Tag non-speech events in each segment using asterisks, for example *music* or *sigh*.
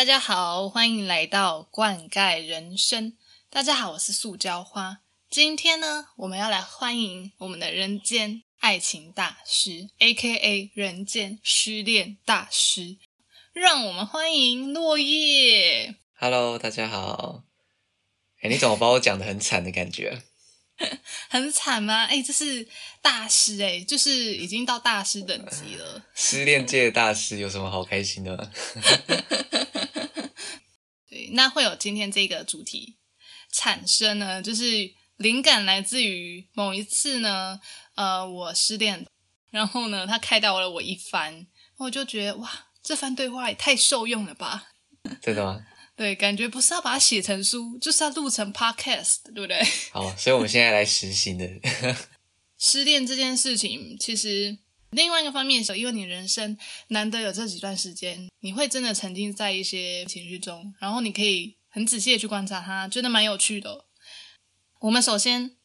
嗨，大家好，欢迎来到灌溉人生。大家好，我是塑胶花。今天呢，我们要来欢迎我们的人间爱情大师，A.K.A. 人间失恋大师。让我们欢迎落叶。Hello，大家好。哎，你怎么把我讲的很惨的感觉？*laughs* 很惨吗？哎，这是大师哎，就是已经到大师等级了。*laughs* 失恋界的大师有什么好开心的吗？*laughs* 对，那会有今天这个主题产生呢，就是灵感来自于某一次呢，呃，我失恋，然后呢，他开导了我一番，我就觉得哇，这番对话也太受用了吧。*laughs* 真的吗？*laughs* 对，感觉不是要把它写成书，就是要录成 podcast，对不对？好，所以我们现在来实行的。*laughs* 失恋这件事情，其实另外一个方面是，因为你人生难得有这几段时间，你会真的沉浸在一些情绪中，然后你可以很仔细的去观察它，觉得蛮有趣的。我们首先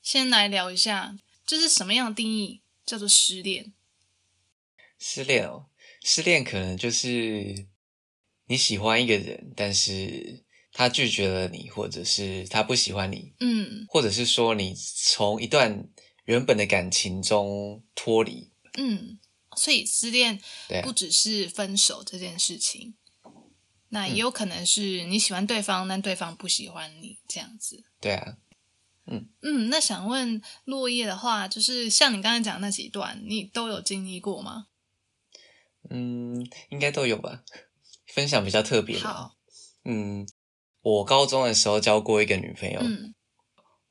先来聊一下，就是什么样的定义叫做失恋？失恋哦，失恋可能就是你喜欢一个人，但是他拒绝了你，或者是他不喜欢你，嗯或者是说你从一段原本的感情中脱离。嗯，所以失恋不只是分手这件事情，那也有可能是你喜欢对方，但对方不喜欢你这样子。对啊，嗯嗯，那想问落叶的话，就是像你刚才讲的那几段，你都有经历过吗？嗯，应该都有吧。分享比较特别的嗯，我高中的时候交过一个女朋友，嗯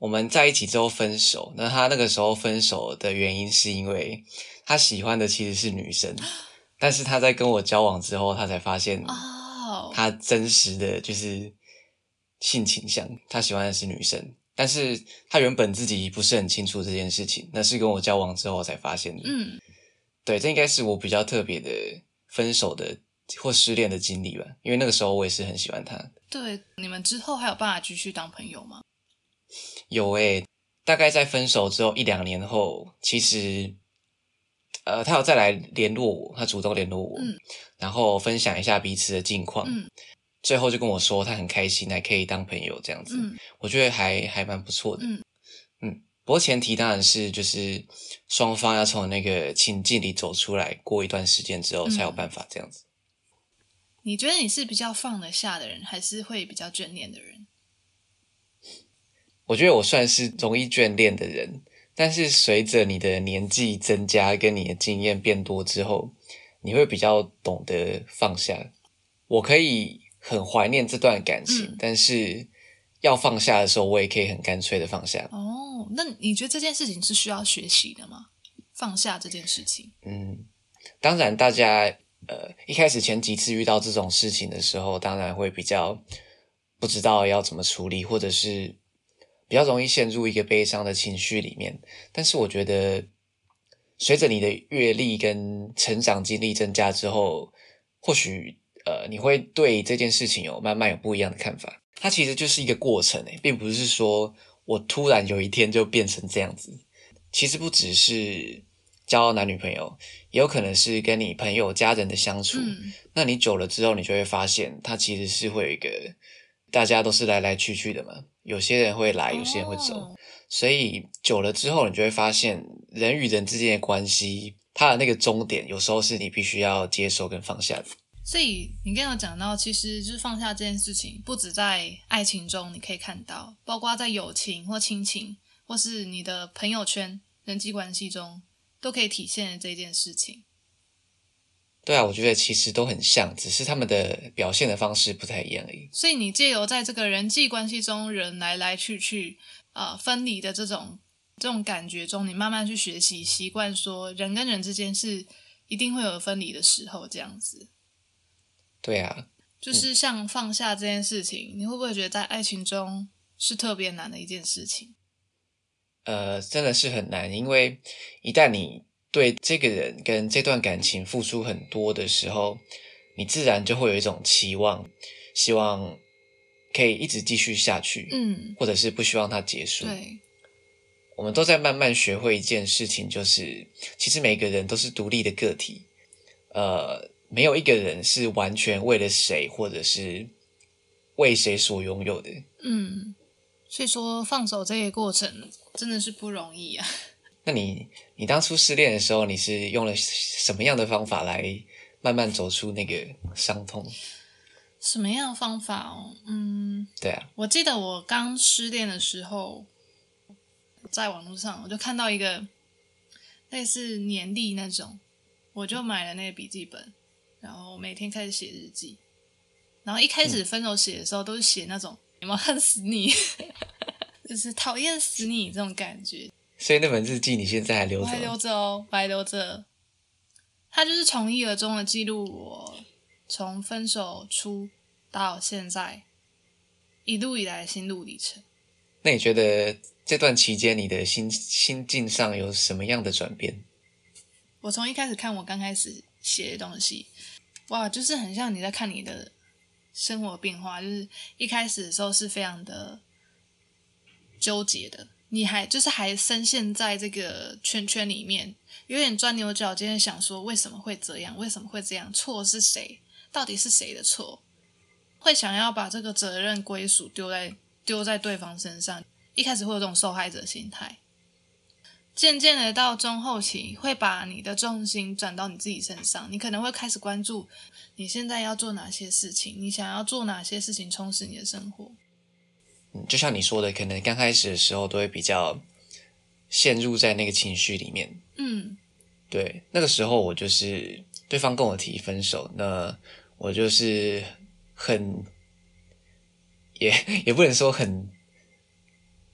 我们在一起之后分手。那他那个时候分手的原因是因为他喜欢的其实是女生，*gasps* 但是他在跟我交往之后，他才发现哦，他真实的就是性倾向，他喜欢的是女生。但是他原本自己不是很清楚这件事情，那是跟我交往之后才发现的。嗯，对，这应该是我比较特别的分手的或失恋的经历吧，因为那个时候我也是很喜欢他。对，你们之后还有办法继续当朋友吗？有诶、大概在分手之后一两年后，其实，呃，他有再来联络我，他主动联络我，嗯然后分享一下彼此的近况，嗯最后就跟我说他很开心，还可以当朋友这样子，嗯我觉得还还蛮不错的，嗯嗯不过前提当然是就是双方要从那个情境里走出来，过一段时间之后才有嗯办法这样子。你觉得你是比较放得下的人，还是会比较眷恋的人？我觉得我算是容易眷恋的人，但是随着你的年纪增加，跟你的经验变多之后，你会比较懂得放下。我可以很怀念这段感情，嗯但是要放下的时候，我也可以很干脆的放下。哦，那你觉得这件事情是需要学习的吗？放下这件事情，嗯，当然，大家呃一开始前几次遇到这种事情的时候，当然会比较不知道要怎么处理，或者是比较容易陷入一个悲伤的情绪里面。但是我觉得，随着你的阅历跟成长经历增加之后，或许呃你会对这件事情有慢慢有不一样的看法。它其实就是一个过程诶，并不是说我突然有一天就变成这样子。其实不只是交男女朋友，也有可能是跟你朋友、家人的相处。嗯那你久了之后，你就会发现，它其实是会有一个，大家都是来来去去的嘛。有些人会来，有些人会走，哦所以久了之后，你就会发现，人与人之间的关系，它的那个终点，有时候是你必须要接受跟放下的。所以你刚刚讲到，其实就是放下这件事情，不止在爱情中你可以看到，包括在友情或亲情，或是你的朋友圈、人际关系中，都可以体现这件事情。对啊，我觉得其实都很像，只是他们的表现的方式不太一样而已。所以你借由在这个人际关系中，人来来去去，呃，分离的这种这种感觉中，你慢慢去学习习惯，说人跟人之间是一定会有分离的时候，这样子。对啊，就是像放下这件事情，你会不会觉得在爱情中是特别难的一件事情？呃，真的是很难，因为一旦你对这个人跟这段感情付出很多的时候，你自然就会有一种期望，希望可以一直继续下去，嗯，或者是不希望它结束。对，我们都在慢慢学会一件事情，就是其实每个人都是独立的个体。呃，没有一个人是完全为了谁，或者是为谁所拥有的。嗯，所以说放手这个过程真的是不容易啊。那你你当初失恋的时候，你是用了什么样的方法来慢慢走出那个伤痛？什么样的方法哦？嗯，对啊，我记得我刚失恋的时候，在网络上我就看到一个类似年历那种，我就买了那个笔记本，然后每天开始写日记。然后一开始分手写的时候，都是写那种有没有恨死你，*laughs* 就是讨厌死你这种感觉。所以那本日记你现在还留着？我还留着哦，我还留着。它就是从一而终的记录我从分手初到现在一路以来的心路历程。那你觉得这段期间你的心心境上有什么样的转变？我从一开始看我刚开始写的东西，哇，就是很像你在看你的生活变化。就是一开始的时候是非常的纠结的。你还就是还深陷在这个圈圈里面，有点钻牛角尖，想说为什么会这样？为什么会这样？错是谁？到底是谁的错？会想要把这个责任归属丢在丢在对方身上。一开始会有这种受害者心态，渐渐的到中后期，会把你的重心转到你自己身上。你可能会开始关注你现在要做哪些事情，你想要做哪些事情充实你的生活。嗯，就像你说的，可能刚开始的时候都会比较陷入在那个情绪里面。嗯，对，那个时候我就是对方跟我提分手，那我就是很也也不能说很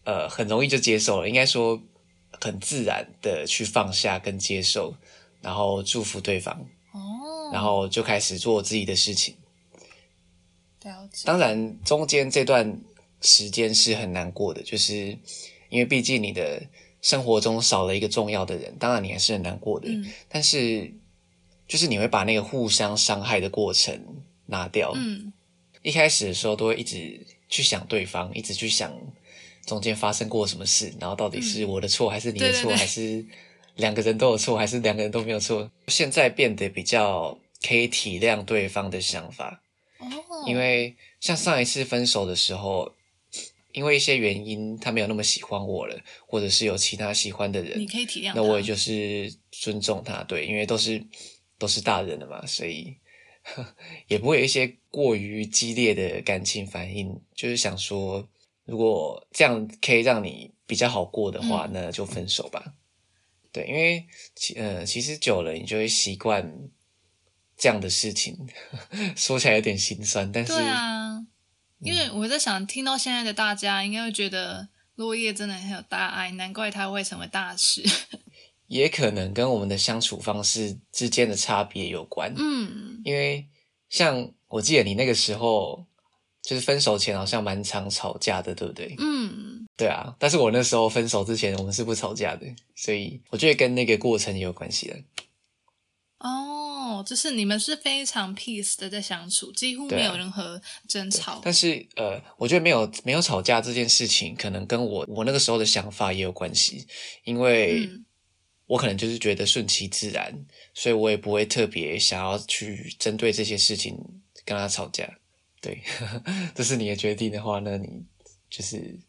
呃很容易就接受了，应该说很自然的去放下跟接受，然后祝福对方，哦，然后就开始做自己的事情。当然，中间这段。时间是很难过的，就是因为毕竟你的生活中少了一个重要的人，当然你还是很难过的。嗯，但是就是你会把那个互相伤害的过程拿掉。嗯，一开始的时候都会一直去想对方，一直去想中间发生过什么事，然后到底是我的错还是你的错，还是两个人都有错，还是两个人都没有错？现在变得比较可以体谅对方的想法。哦，因为像上一次分手的时候。因为一些原因，他没有那么喜欢我了，或者是有其他喜欢的人，你可以体谅。那我也就是尊重他，对，因为都是都是大人了嘛，所以 *laughs* 也不会有一些过于激烈的感情反应。就是想说，如果这样可以让你比较好过的话，那就分手吧。对，因为其呃，其实久了，你就会习惯这样的事情。*laughs* 说起来有点心酸，但是。因为我在想，听到现在的大家应该会觉得落叶真的很有大爱，难怪他会成为大师。*laughs* 也可能跟我们的相处方式之间的差别有关。嗯，因为像我记得你那个时候，就是分手前好像蛮常吵架的，对不对？嗯，对啊。但是我那时候分手之前，我们是不吵架的，所以我觉得跟那个过程也有关系的。哦，就是你们是非常 peace 的在相处，几乎没有任何争吵。但是呃，我觉得没有没有吵架这件事情，可能跟我我那个时候的想法也有关系，因为我可能就是觉得顺其自然，所以我也不会特别想要去针对这些事情跟他吵架。对，*laughs* 这是你的决定的话，那你就是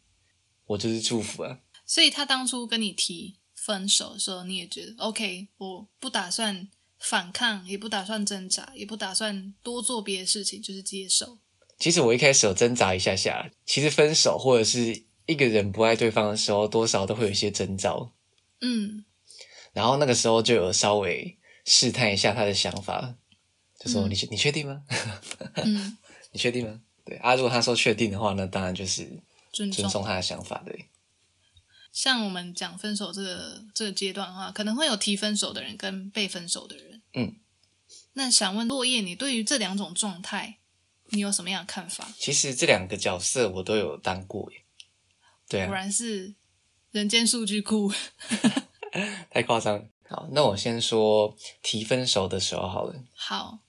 我就是祝福啊。所以他当初跟你提分手的时候，你也觉得 OK，我不打算。反抗也不打算挣扎，也不打算多做别的事情，就是接受。其实我一开始有挣扎一下下，其实分手或者是一个人不爱对方的时候，多少都会有一些征兆。嗯，然后那个时候就有稍微试探一下他的想法，就说：“你你确定吗？嗯，*laughs* 你确定吗？”对啊，如果他说确定的话，那当然就是尊重他的想法。对。像我们讲分手这个这个阶段的话，可能会有提分手的人跟被分手的人。嗯，那想问落叶，你对于这两种状态，你有什么样的看法？其实这两个角色我都有当过耶。对啊，果然是人间数据库，*laughs* 太夸张。好，那我先说提分手的时候好了。好，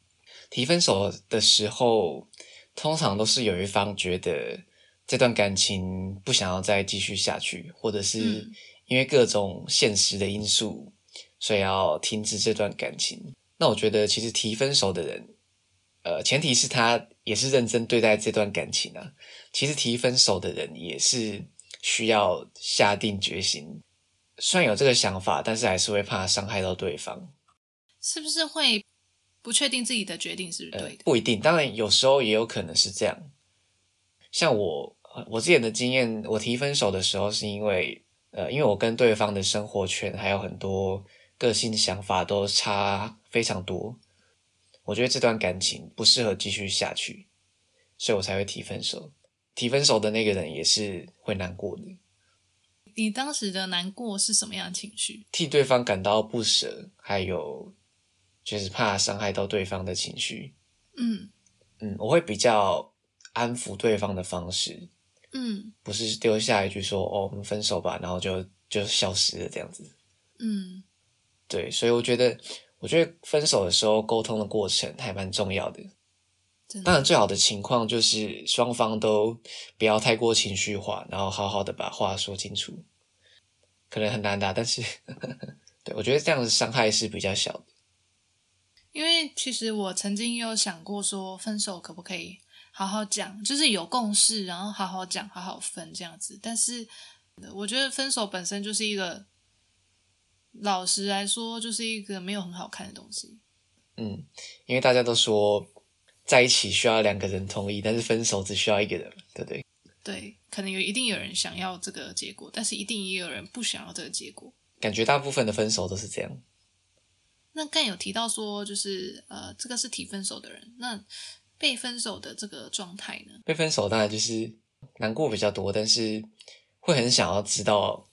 提分手的时候，通常都是有一方觉得。这段感情不想要再继续下去，或者是因为各种现实的因素，所以要停止这段感情。那我觉得其实提分手的人，呃，前提是他也是认真对待这段感情啊。其实提分手的人也是需要下定决心，虽然有这个想法，但是还是会怕伤害到对方。是不是会不确定自己的决定是不是对的？不一定，当然有时候也有可能是这样。像我，我之前的经验，我提分手的时候是因为，呃，因为我跟对方的生活圈还有很多个性想法都差非常多，我觉得这段感情不适合继续下去，所以我才会提分手。提分手的那个人也是会难过的。你当时的难过是什么样的情绪？替对方感到不舍，还有就是怕伤害到对方的情绪。嗯嗯，我会比较安抚对方的方式，嗯不是丢下一句说“哦，我们分手吧”，然后就就消失了这样子。嗯对，所以我觉得，我觉得分手的时候沟通的过程还蛮重要的。当然，最好的情况就是双方都不要太过情绪化，然后好好的把话说清楚。可能很难的，但是对我觉得这样的伤害是比较小的。因为其实我曾经有想过说，分手可不可以好好讲，就是有共识，然后好好讲，好好分这样子。但是呃我觉得分手本身就是一个，老实来说，就是一个没有很好看的东西。嗯，因为大家都说在一起需要两个人同意，但是分手只需要一个人，对不对？对，可能有一定有人想要这个结果，但是一定也有人不想要这个结果。感觉大部分的分手都是这样。那刚有提到说，就是呃，这个是提分手的人，那被分手的这个状态呢？被分手当然就是难过比较多，但是会很想要知道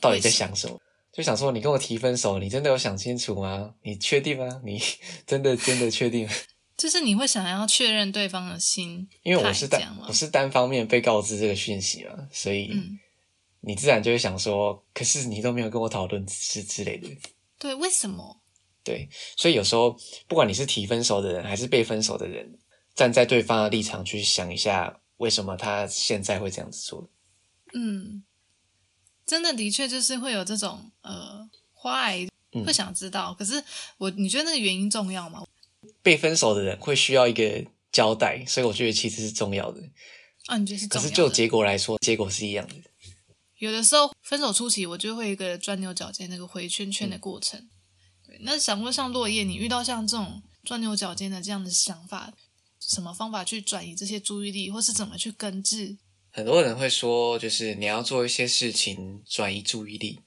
到底在想什么，就想说你跟我提分手，你真的有想清楚吗？你确定吗？你 *laughs* 真的真的确定？*laughs* 就是你会想要确认对方的心，因为我是单我？是单方面被告知这个讯息嘛，所以嗯你自然就会想说，可是你都没有跟我讨论之之类的。对，为什么？对，所以有时候不管你是提分手的人还是被分手的人，站在对方的立场去想一下，为什么他现在会这样子做。嗯，真的的确就是会有这种呃坏，嗯会想知道。可是我，你觉得那个原因重要吗？被分手的人会需要一个交代，所以我觉得其实是重要的。啊，你觉得是可是重要的？就结果来说，结果是一样的。有的时候分手初期，我就会一个钻牛角尖、那个回圈嗯圈的过程。对，那想过像落叶，你遇到像这种钻牛角尖的这样的想法，什么方法去转移这些注意力，或是怎么去根治？很多人会说，就是你要做一些事情转移注意力。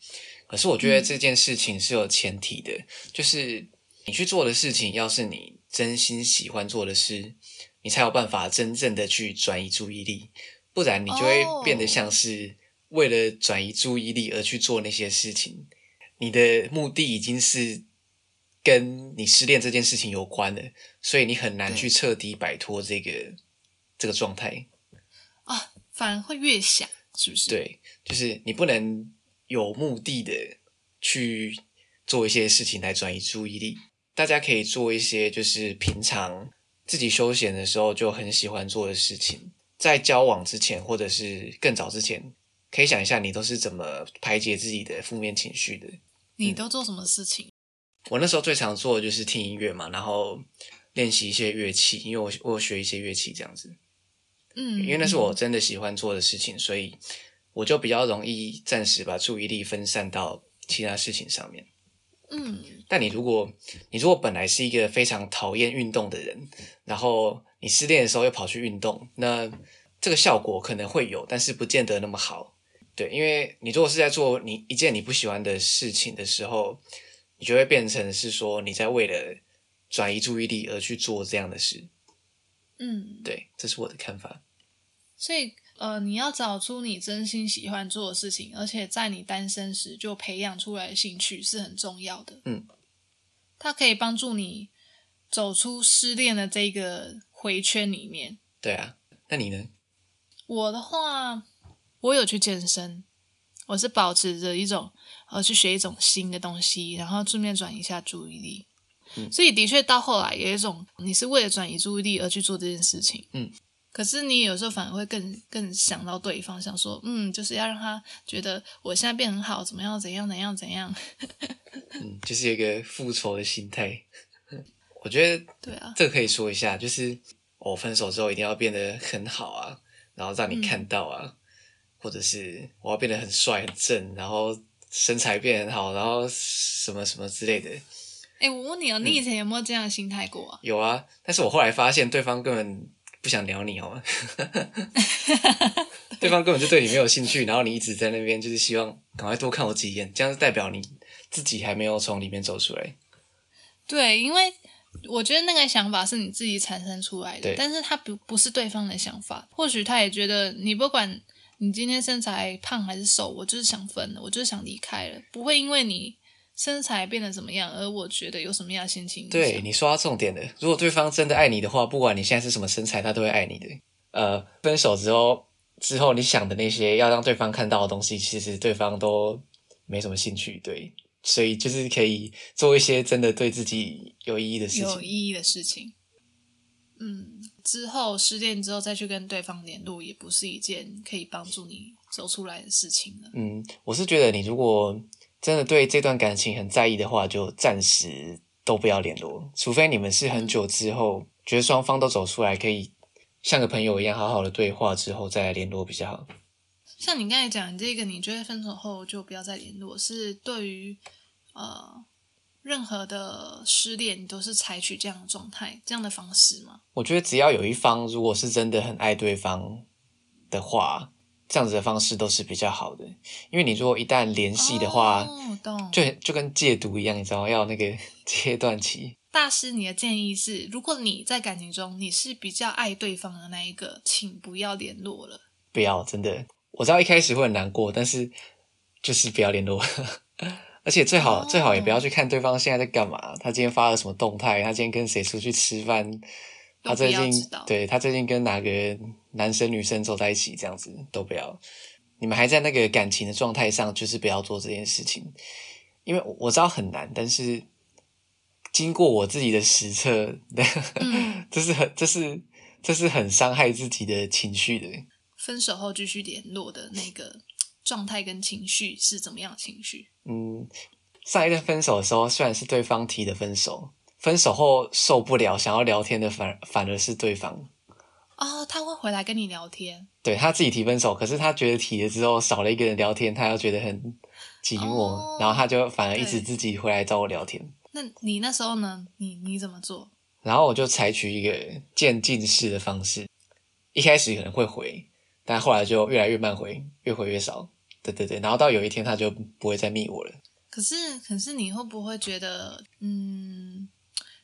可是我觉得这件事情是有前提的，就是你去做的事情，要是你真心喜欢做的事，你才有办法真正的去转移注意力。不然你就会哦变得像是为了转移注意力而去做那些事情，你的目的已经是跟你失恋这件事情有关的，所以你很难去彻底摆脱这个这个状态。啊，反而会越想，是不是？，对，就是你不能有目的的去做一些事情来转移注意力。大家可以做一些就是平常自己休闲的时候就很喜欢做的事情，在交往之前或者是更早之前，可以想一下你都是怎么排解自己的负面情绪的。你都做什么事情？我那时候最常做的就是听音乐嘛，然后练习一些乐器，因为我我有学一些乐器这样子。嗯，因为那是我嗯真的喜欢做的事情，所以我就比较容易暂时把注意力分散到其他事情上面。嗯但你如果你如果本来是一个非常讨厌运动的人，然后你失恋的时候又跑去运动，那这个效果可能会有，但是不见得那么好。对，因为你如果是在做你一件你不喜欢的事情的时候，你就会变成是说你在为了转移注意力而去做这样的事。嗯，对，这是我的看法。所以呃，你要找出你真心喜欢做的事情，而且在你单身时就培养出来的兴趣是很重要的。嗯，它可以帮助你走出失恋的这个回圈里面。对啊，那你呢？我的话，我有去健身，我是保持着一种呃去学一种新的东西，然后顺便转移一下注意力。嗯所以的确到后来有一种你是为了转移注意力而去做这件事情。嗯，可是你有时候反而会更更想到对方，想说嗯，就是要让他觉得我现在变很好，怎么样怎样怎样怎样。*laughs* 嗯，就是有一个复仇的心态。*laughs* 我觉得对啊，这个可以说一下，就是我分手之后一定要变得很好啊，然后让你看到啊，或者是我要变得很帅很正，然后身材变很好，然后什么什么之类的。哎，我问你哦，你以前有没有这样的心态过啊？有啊，但是我后来发现对方根本不想聊你，好吗？对方根本就对你没有兴趣，然后你一直在那边就是希望赶快多看我几眼，这样代表你自己还没有从里面走出来。对，因为我觉得那个想法是你自己产生出来的，但是他不不是对方的想法，或许他也觉得你不管你今天身材胖还是瘦，我就是想分了，我就是想离开了，不会因为你身材变得怎么样，而我觉得有什么样的心情。对你说到重点的，如果对方真的爱你的话，不管你现在是什么身材，他都会爱你的。呃，分手之后之后，你想的那些要让对方看到的东西，其实对方都没什么兴趣。对，所以就是可以做一些真的对自己有意义的事情。有意义的事情。嗯，之后失恋之后再去跟对方联络，也不是一件可以帮助你走出来的事情了。嗯，我是觉得你如果真的对这段感情很在意的话，就暂时都不要联络，除非你们是很久之后觉得双方都走出来，可以像个朋友一样好好的对话之后再来联络比较好。像你刚才讲这个，你觉得分手后就不要再联络，是对于呃任何的失恋，你都是采取这样的状态、这样的方式吗？我觉得只要有一方如果是真的很爱对方的话，这样子的方式都是比较好的。因为你如果一旦联系的话，哦，就就跟戒毒一样，你知道吗要那个 *laughs* 阶段期。大师，你的建议是，如果你在感情中你是比较爱对方的那一个，请不要联络了。不要，真的，我知道一开始会很难过，但是就是不要联络，*laughs* 而且最好、哦最好也不要去看对方现在在干嘛，他今天发了什么动态，他今天跟谁出去吃饭，他最近对他最近跟哪个男生女生走在一起，这样子都不要。你们还在那个感情的状态上，就是不要做这件事情，因为我我知道很难，但是经过我自己的实测，*laughs* 嗯这是很这是这是很伤害自己的情绪的。分手后继续联络的那个状态跟情绪是怎么样的情绪？嗯，上一任分手的时候，虽然是对方提的分手，分手后受不了，想要聊天的反反而是对方。哦，他会回来跟你聊天。对他自己提分手，可是他觉得提了之后少了一个人聊天，他又觉得很寂寞，哦然后他就反而一直自己回来找我聊天。那你那时候呢？你你怎么做？然后我就采取一个渐进式的方式，一开始可能会回，但后来就越来越慢回，越回越少。对对对，然后到有一天他就不会再密我了。可是可是你会不会觉得，嗯，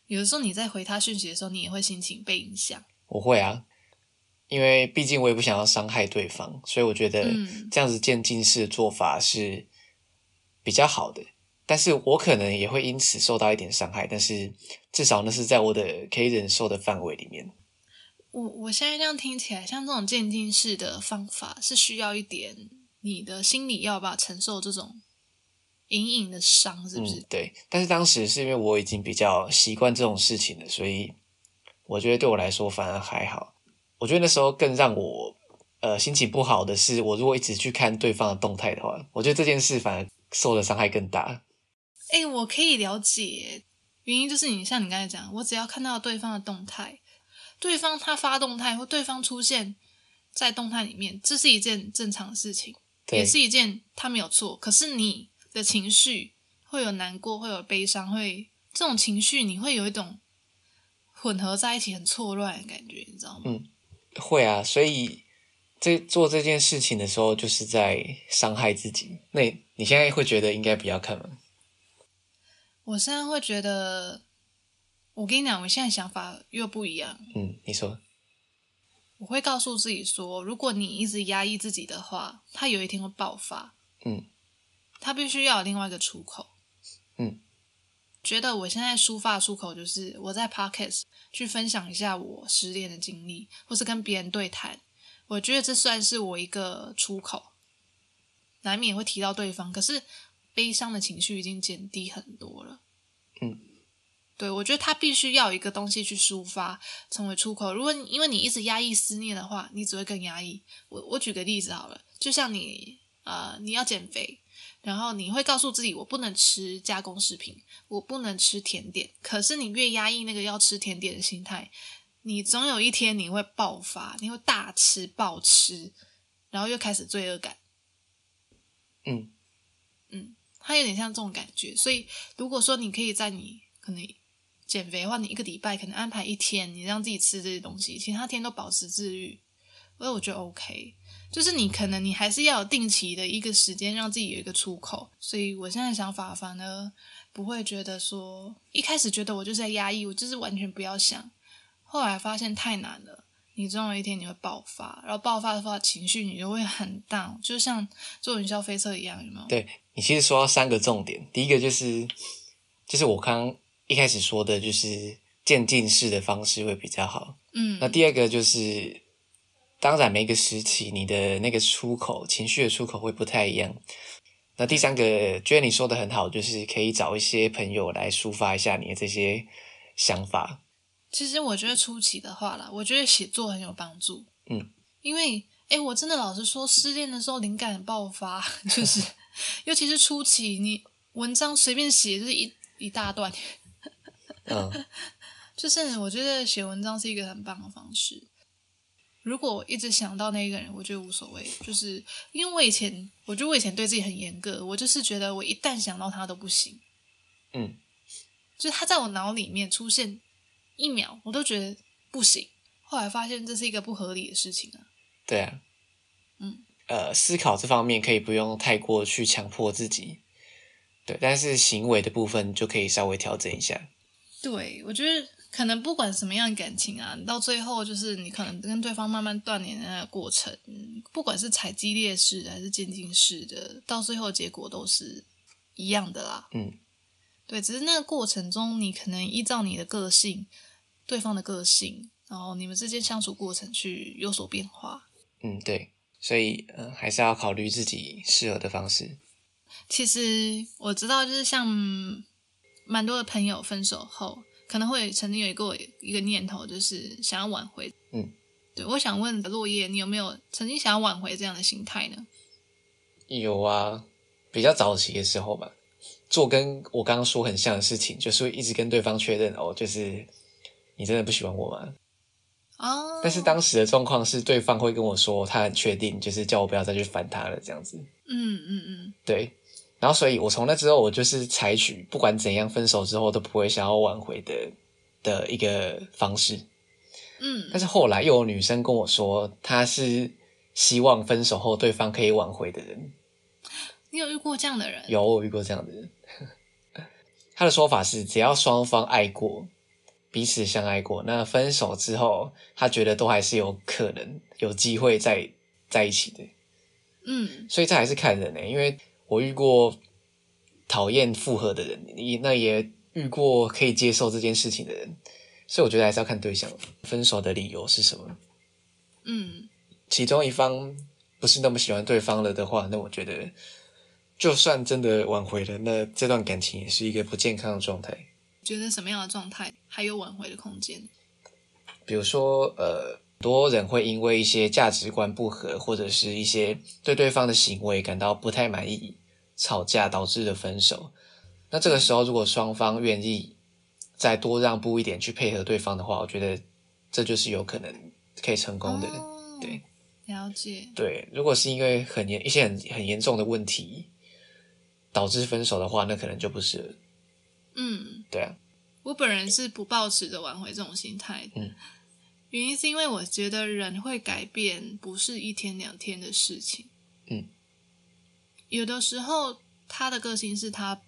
有的时候你在回他讯息的时候，你也会心情被影响？我会啊，因为毕竟我也不想要伤害对方，所以我觉得嗯这样子渐进式的做法是比较好的。但是我可能也会因此受到一点伤害，但是至少那是在我的可以忍受的范围里面。我我现在这样听起来，像这种渐进式的方法，是需要一点你的心理要吧承受这种隐隐的伤，是不是？嗯，对。但是当时是因为我已经比较习惯这种事情了，所以我觉得对我来说反而还好。我觉得那时候更让我呃心情不好的是，我如果一直去看对方的动态的话，我觉得这件事反而受的伤害更大。哎、我可以了解，原因就是你像你刚才讲，我只要看到对方的动态，对方他发动态或对方出现在动态里面，这是一件正常的事情，也是一件他没有错。可是你的情绪会有难过，会有悲伤，会这种情绪你会有一种混合在一起很错乱的感觉，你知道吗？嗯会啊，所以这做这件事情的时候，就是在伤害自己。那你你现在会觉得应该不要看吗？我现在会觉得，我跟你讲，我现在想法又不一样。嗯，你说，我会告诉自己说，如果你一直压抑自己的话，它有一天会爆发。嗯它必须要有另外一个出口。嗯，觉得我现在抒发出口就是我在 podcast 去分享一下我失恋的经历，或是跟别人对谈。我觉得这算是我一个出口，难免会提到对方，可是悲伤的情绪已经减低很多了。嗯，对，我觉得他必须要有一个东西去抒发，成为出口。如果你因为你一直压抑思念的话，你只会更压抑。我我举个例子好了，就像你呃你要减肥，然后你会告诉自己，我不能吃加工食品，我不能吃甜点。可是你越压抑那个要吃甜点的心态，你总有一天你会爆发，你会大吃暴吃，然后又开始罪恶感。嗯嗯，它有点像这种感觉。所以如果说你可以在你可能减肥的话，你一个礼拜可能安排一天，你让自己吃这些东西，其他天都保持自律，所以我觉得 OK。就是你可能你还是要有定期的一个时间，让自己有一个出口。所以我现在想法反而不会觉得说，一开始觉得我就是在压抑，我就是完全不要想。后来发现太难了，你总有一天你会爆发，然后爆发的话情绪你就会很大，就像坐云霄飞车一样，有没有？对你其实说到三个重点，第一个就是就是我刚一开始说的，就是渐进式的方式会比较好。嗯，那第二个就是，当然每个时期你的那个出口情绪的出口会不太一样。那第三个，觉得你说的很好，就是可以找一些朋友来抒发一下你的这些想法。其实我觉得初期的话啦，我觉得写作很有帮助。嗯，因为哎，我真的老实说，失恋的时候灵感很爆发，*laughs* 就是尤其是初期，你文章随便写就是一一大段，嗯 *laughs* 就是我觉得写文章是一个很棒的方式。如果我一直想到那个人，我觉得无所谓，就是因为我以前，我觉得我以前对自己很严格，我就是觉得我一旦想到他都不行，嗯就是他在我脑里面出现一秒，我都觉得不行。后来发现这是一个不合理的事情啊。对啊，嗯，呃，思考这方面可以不用太过去强迫自己，对，但是行为的部分就可以稍微调整一下。对，我觉得可能不管什么样的感情啊，到最后就是你可能跟对方慢慢断联的那个过程，嗯不管是踩激烈式的还是渐进式的，到最后结果都是一样的啦。嗯，对，只是那个过程中，你可能依照你的个性、对方的个性，然后你们之间相处过程去有所变化。嗯，对，所以呃，还是要考虑自己适合的方式。其实我知道，就是像蛮多的朋友分手后，可能会曾经有一个一个念头，就是想要挽回。嗯，对，我想问落叶，你有没有曾经想要挽回这样的心态呢？有啊，比较早期的时候吧，做跟我刚刚说很像的事情，就是会一直跟对方确认哦，就是你真的不喜欢我吗？哦，但是当时的状况是，对方会跟我说他很确定，就是叫我不要再去烦他了，这样子。嗯嗯嗯，对，然后所以我从那之后，我就是采取不管怎样分手之后都不会想要挽回的的一个方式。嗯，但是后来又有女生跟我说，她是希望分手后对方可以挽回的人。你有遇过这样的人？有我遇过这样的人，*laughs* 他的说法是，只要双方爱过，彼此相爱过，那分手之后，他觉得都还是有可能有机会再在一起的。嗯所以这还是看人呢、因为我遇过讨厌复合的人，也那也遇过可以接受这件事情的人，所以我觉得还是要看对象，分手的理由是什么。嗯，其中一方不是那么喜欢对方了的话，那我觉得就算真的挽回了，那这段感情也是一个不健康的状态。觉得什么样的状态还有挽回的空间？比如说，呃，很多人会因为一些价值观不合，或者是一些对对方的行为感到不太满意，吵架导致的分手。那这个时候，如果双方愿意再多让步一点去配合对方的话，我觉得这就是有可能可以成功的。哦、对，了解。对，如果是因为很严一些很很严重的问题导致分手的话，那可能就不是。嗯，对啊，我本人是不抱持着挽回这种心态的。嗯原因是因为我觉得人会改变不是一天两天的事情。嗯，有的时候他的个性是他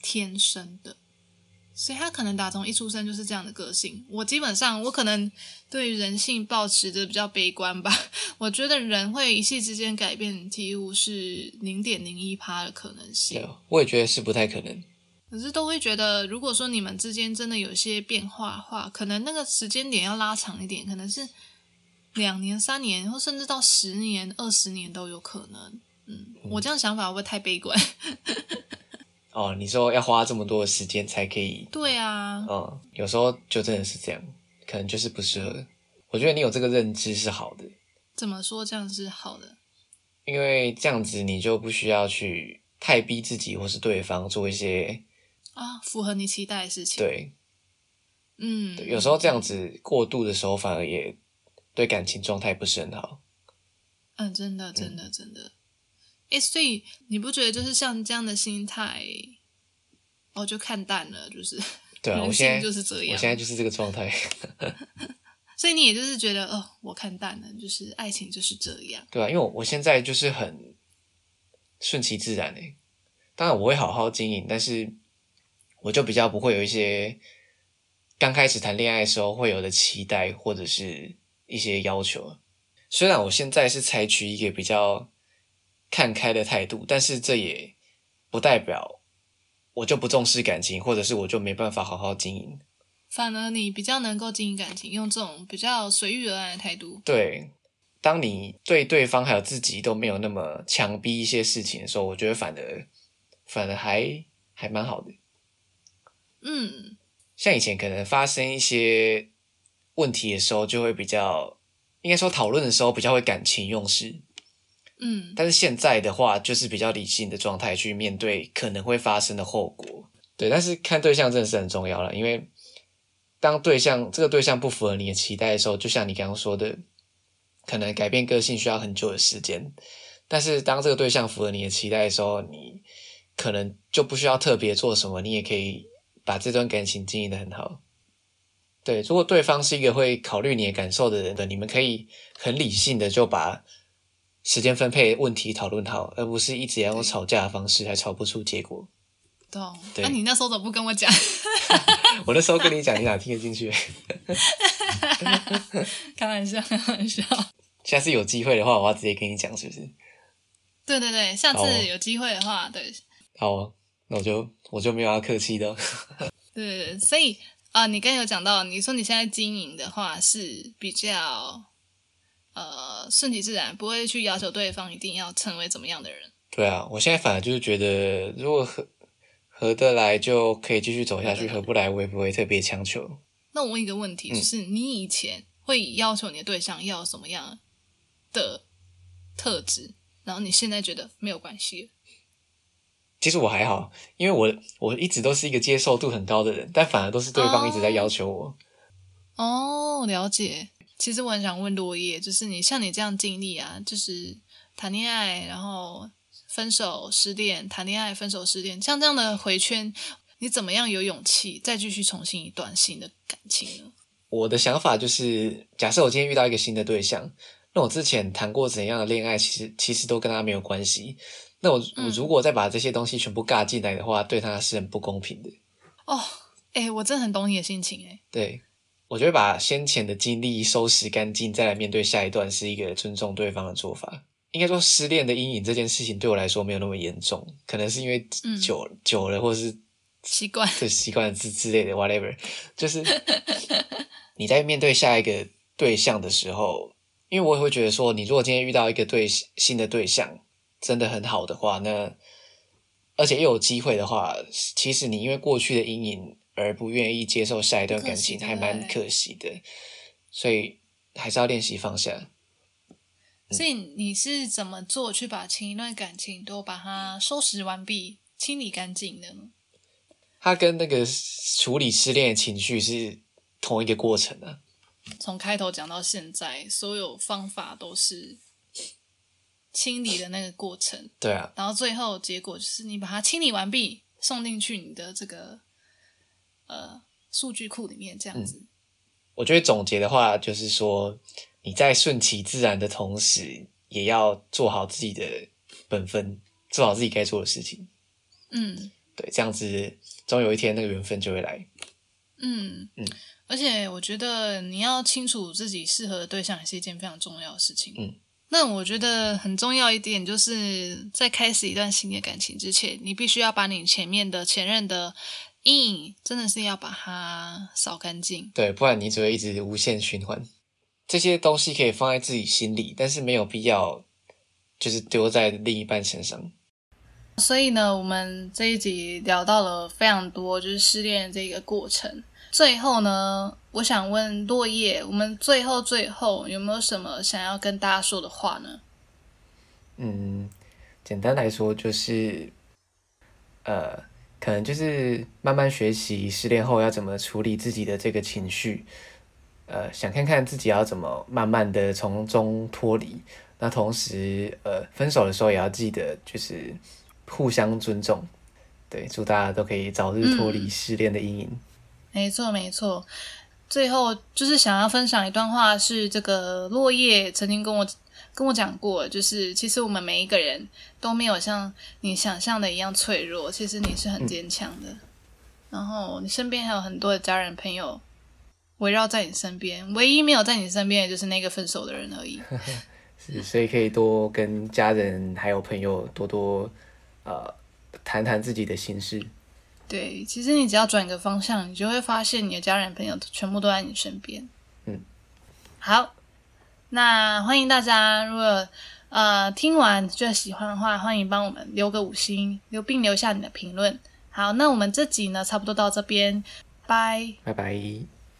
天生的，所以他可能打从一出生就是这样的个性。我基本上我可能对于人性抱持着比较悲观吧。*laughs* 我觉得人会一夕之间改变，几乎是零点零一趴的可能性对。，我也觉得是不太可能。可是都会觉得，如果说你们之间真的有些变化的话，可能那个时间点要拉长一点，可能是两年、三年，或甚至到十年、二十年都有可能。嗯，我这样想法会不会太悲观？*laughs* 哦，你说要花这么多的时间才可以 *laughs* 对啊，嗯，有时候就真的是这样，可能就是不适合。我觉得你有这个认知是好的，怎么说这样是好的？因为这样子你就不需要去太逼自己或是对方做一些啊，符合你期待的事情。，对，嗯，对有时候这样子过度的时候，反而也对感情状态不是很好。嗯，真的，真的，真的。诶，所以你不觉得就是像这样的心态，哦，就看淡了，就是对啊，*laughs* 我人现在就是这样。我现在就是这个状态。*laughs* 所以你也就是觉得，哦，我看淡了，就是爱情就是这样。对啊，因为我我现在就是很顺其自然诶。当然我会好好经营，但是我就比较不会有一些刚开始谈恋爱的时候会有的期待或者是一些要求。虽然我现在是采取一个比较看开的态度，但是这也不代表我就不重视感情，或者是我就没办法好好经营。反而你比较能够经营感情，用这种比较随遇而安的态度。对，当你对对方还有自己都没有那么强逼一些事情的时候，我觉得反而反而还还蛮好的。嗯，像以前可能发生一些问题的时候，就会比较应该说讨论的时候比较会感情用事，嗯，但是现在的话就是比较理性的状态去面对可能会发生的后果。对，但是看对象真的是很重要了，因为当对象这个对象不符合你的期待的时候，就像你刚刚说的，可能改变个性需要很久的时间。但是当这个对象符合你的期待的时候，你可能就不需要特别做什么，你也可以把这段感情经营的很好。对，如果对方是一个会考虑你的感受的人的，你们可以很理性的就把时间分配问题讨论好，而不是一直要用吵架的方式，还吵不出结果。懂。对那、你那时候怎么不跟我讲？*laughs* 我那时候跟你讲，你哪听得进去？*laughs* 开玩笑，开玩笑。*laughs* 下次有机会的话，我要直接跟你讲，是不是？对对对，下次有机会的话，对好哦，那我就我就没有要客气的哦。*laughs* 对所以啊、你刚才有讲到，你说你现在经营的话是比较呃顺其自然，不会去要求对方一定要成为怎么样的人。对啊，我现在反而就是觉得，如果合合得来就可以继续走下去，合不来我也不会特别强求。那我问一个问题，嗯就是你以前会要求你的对象要什么样的特质，然后你现在觉得没有关系了其实我还好，因为我我一直都是一个接受度很高的人，但反而都是对方一直在要求我。哦，了解。其实我很想问落叶，就是你像你这样经历啊，就是谈恋爱，然后分手、失恋，谈恋爱、分手、失恋，像这样的回圈，你怎么样有勇气再继续重新一段新的感情呢？我的想法就是，假设我今天遇到一个新的对象，那我之前谈过怎样的恋爱，其实其实都跟他没有关系。那我嗯我如果再把这些东西全部尬进来的话，对他是很不公平的。哦，哎，我真的很懂你的心情哎。对，我觉得把先前的经历收拾干净，再来面对下一段，是一个尊重对方的做法。应该说，失恋的阴影这件事情对我来说没有那么严重，可能是因为嗯久、久了，或是习惯，这习惯之之类的，whatever，就是你在面对下一个对象的时候，因为我也会觉得说，你如果今天遇到一个对新的对象真的很好的话，那而且又有机会的话，其实你因为过去的阴影而不愿意接受下一段感情，还蛮可惜的，所以还是要练习放下。所以你是怎么做去把前一段感情都把它收拾完毕、清理干净的呢？它跟那个处理失恋的情绪是同一个过程啊。从开头讲到现在，所有方法都是清理的那个过程，对啊，然后最后结果就是你把它清理完毕，送进去你的这个呃数据库里面，这样子。我觉得总结的话，就是说你在顺其自然的同时，也要做好自己的本分，做好自己该做的事情。嗯对，这样子总有一天那个缘分就会来。嗯嗯而且我觉得你要清楚自己适合的对象，也是一件非常重要的事情。嗯，那我觉得很重要一点，就是在开始一段新的感情之前，你必须要把你前面的前任的阴影，真的是要把它扫干净。对，不然你只会一直无限循环。这些东西可以放在自己心里，但是没有必要就是丢在另一半身上。所以呢，我们这一集聊到了非常多，就是失恋这个过程。最后呢，我想问落叶，我们最后最后有没有什么想要跟大家说的话呢？嗯，简单来说就是呃，可能就是慢慢学习失恋后要怎么处理自己的这个情绪，呃，想看看自己要怎么慢慢的从中脱离。那同时，呃，分手的时候也要记得就是互相尊重。对，祝大家都可以早日脱离失恋的阴影。没错，没错。最后就是想要分享一段话，是这个落叶曾经跟我跟我讲过，就是其实我们每一个人都没有像你想象的一样脆弱，其实你是很坚强的。然后你身边还有很多的家人朋友围绕在你身边，唯一没有在你身边的就是那个分手的人而已。*laughs* 是，所以可以多跟家人还有朋友多多呃谈谈自己的心事。对，其实你只要转个方向，你就会发现你的家人朋友全部都在你身边。嗯，好，那欢迎大家，如果呃听完觉得喜欢的话，欢迎帮我们留个五星，留并留下你的评论。好，那我们这集呢，差不多到这边，拜拜拜。